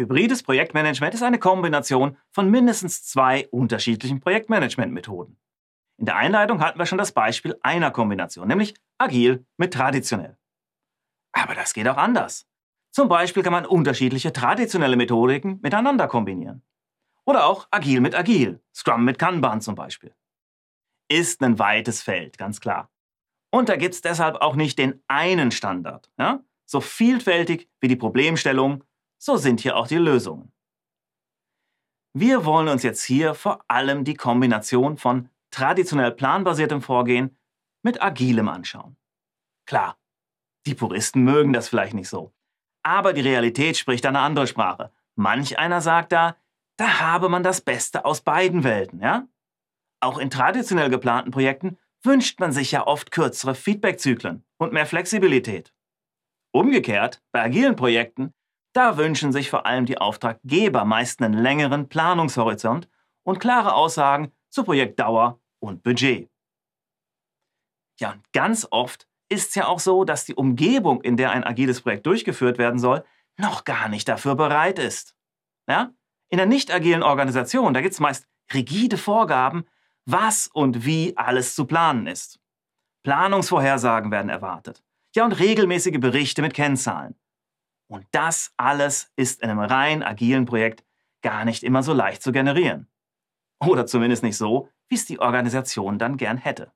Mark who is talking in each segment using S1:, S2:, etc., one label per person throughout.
S1: Hybrides Projektmanagement ist eine Kombination von mindestens zwei unterschiedlichen Projektmanagementmethoden. In der Einleitung hatten wir schon das Beispiel einer Kombination, nämlich agil mit traditionell. Aber das geht auch anders. Zum Beispiel kann man unterschiedliche traditionelle Methodiken miteinander kombinieren. Oder auch agil mit agil, Scrum mit Kanban zum Beispiel. Ist ein weites Feld, ganz klar. Und da gibt es deshalb auch nicht den einen Standard. Ja? So vielfältig wie die Problemstellung, so sind hier auch die Lösungen. Wir wollen uns jetzt hier vor allem die Kombination von traditionell planbasiertem Vorgehen mit agilem anschauen. Klar, die Puristen mögen das vielleicht nicht so. Aber die Realität spricht eine andere Sprache. Manch einer sagt da, da habe man das Beste aus beiden Welten, ja? Auch in traditionell geplanten Projekten wünscht man sich ja oft kürzere Feedbackzyklen und mehr Flexibilität. Umgekehrt, bei agilen Projekten, da wünschen sich vor allem die Auftraggeber meist einen längeren Planungshorizont und klare Aussagen zu Projektdauer und Budget. Ja, und ganz oft ist es ja auch so, dass die Umgebung, in der ein agiles Projekt durchgeführt werden soll, noch gar nicht dafür bereit ist. Ja? In der nicht agilen Organisation, da gibt es meist rigide Vorgaben, was und wie alles zu planen ist. Planungsvorhersagen werden erwartet. Ja, und regelmäßige Berichte mit Kennzahlen. Und das alles ist in einem rein agilen Projekt gar nicht immer so leicht zu generieren. Oder zumindest nicht so, wie es die Organisation dann gern hätte.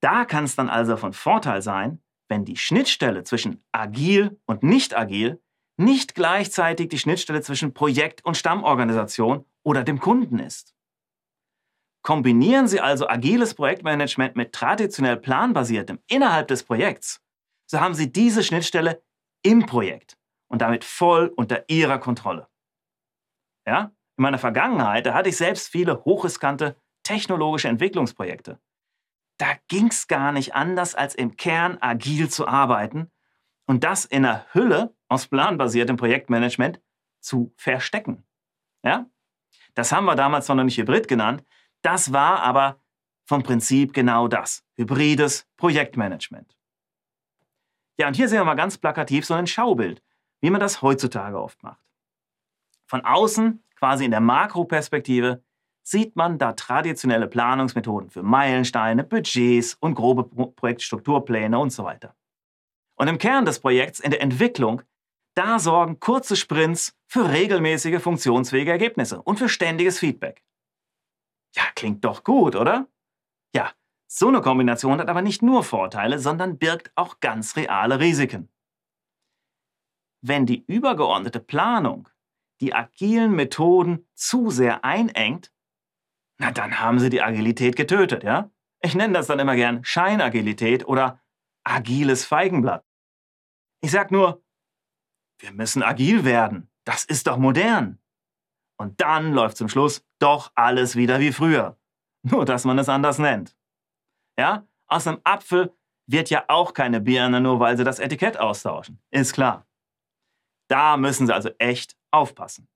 S1: Da kann es dann also von Vorteil sein, wenn die Schnittstelle zwischen agil und nicht agil nicht gleichzeitig die Schnittstelle zwischen Projekt und Stammorganisation oder dem Kunden ist. Kombinieren Sie also agiles Projektmanagement mit traditionell planbasiertem innerhalb des Projekts, so haben Sie diese Schnittstelle im Projekt und damit voll unter Ihrer Kontrolle. Ja? In meiner Vergangenheit, da hatte ich selbst viele hochriskante technologische Entwicklungsprojekte da ging es gar nicht anders, als im Kern agil zu arbeiten und das in einer Hülle aus planbasiertem Projektmanagement zu verstecken. Ja? Das haben wir damals noch nicht Hybrid genannt. Das war aber vom Prinzip genau das. Hybrides Projektmanagement. Ja, und hier sehen wir mal ganz plakativ so ein Schaubild, wie man das heutzutage oft macht. Von außen, quasi in der Makroperspektive, sieht man da traditionelle Planungsmethoden für Meilensteine, Budgets und grobe Projektstrukturpläne und so weiter. Und im Kern des Projekts, in der Entwicklung, da sorgen kurze Sprints für regelmäßige funktionsfähige Ergebnisse und für ständiges Feedback. Ja, klingt doch gut, oder? Ja, so eine Kombination hat aber nicht nur Vorteile, sondern birgt auch ganz reale Risiken. Wenn die übergeordnete Planung die agilen Methoden zu sehr einengt, na dann haben sie die Agilität getötet, ja? Ich nenne das dann immer gern Scheinagilität oder agiles Feigenblatt. Ich sag nur, wir müssen agil werden. Das ist doch modern. Und dann läuft zum Schluss doch alles wieder wie früher. Nur, dass man es anders nennt. Ja? Aus einem Apfel wird ja auch keine Birne, nur weil sie das Etikett austauschen. Ist klar. Da müssen sie also echt aufpassen.